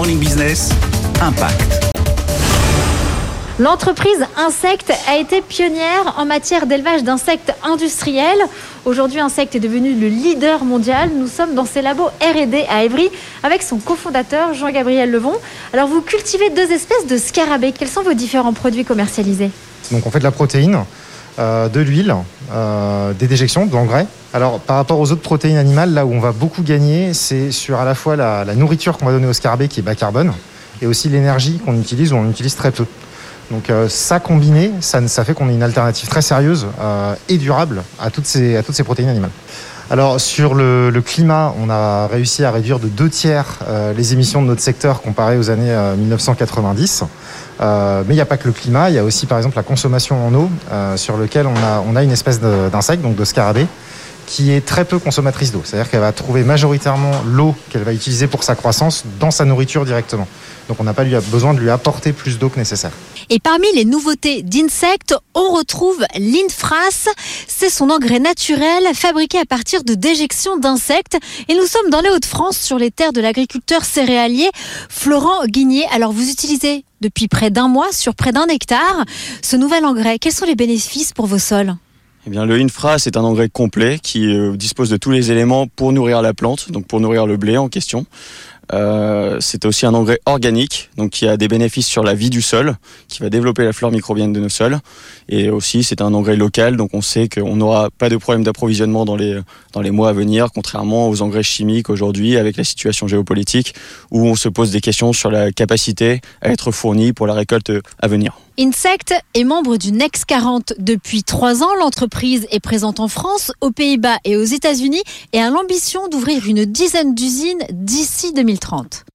Morning Business, Impact. L'entreprise Insect a été pionnière en matière d'élevage d'insectes industriels. Aujourd'hui, Insect est devenu le leader mondial. Nous sommes dans ses labos R&D à Évry avec son cofondateur Jean-Gabriel Levon. Alors, vous cultivez deux espèces de scarabées. Quels sont vos différents produits commercialisés? Donc, on fait de la protéine, de l'huile, euh, des déjections, de l'engrais. Alors, par rapport aux autres protéines animales, là où on va beaucoup gagner, c'est sur à la fois la, nourriture qu'on va donner au scarabée qui est bas carbone et aussi l'énergie qu'on utilise ou on utilise très peu. Donc euh, ça combiné, ça, ça fait qu'on ait une alternative très sérieuse euh, et durable à toutes ces protéines animales. Alors sur le, climat, on a réussi à réduire de deux tiers euh, les émissions de notre secteur comparé aux années 1990. mais il n'y a pas que le climat, il y a aussi par exemple la consommation en eau, sur lequel on a, on a une espèce d'insecte, donc de scarabée, qui est très peu consommatrice d'eau. C'est-à-dire qu'elle va trouver majoritairement l'eau qu'elle va utiliser pour sa croissance dans sa nourriture directement. Donc on n'a pas besoin de lui apporter plus d'eau que nécessaire. Et parmi les nouveautés d'insectes, on retrouve l'Infras. C'est son engrais naturel fabriqué à partir de déjections d'insectes. Et nous sommes dans les Hauts-de-France sur les terres de l'agriculteur céréalier Florent Guigné. Alors vous utilisez depuis près d'un mois sur près d'un hectare ce nouvel engrais. Quels sont les bénéfices pour vos sols? Eh bien, le Infra, c'est un engrais complet qui euh, dispose de tous les éléments pour nourrir la plante, donc pour nourrir le blé en question. Euh, c'est aussi un engrais organique, donc qui a des bénéfices sur la vie du sol, qui va développer la flore microbienne de nos sols. Et aussi, c'est un engrais local, donc on sait qu'on n'aura pas de problème d'approvisionnement dans les, dans les mois à venir, contrairement aux engrais chimiques aujourd'hui, avec la situation géopolitique, où on se pose des questions sur la capacité à être fourni pour la récolte à venir. Insect est membre du Next 40 depuis trois ans. L'entreprise est présente en France, aux Pays-Bas et aux États-Unis et a l'ambition d'ouvrir une dizaine d'usines d'ici 2030.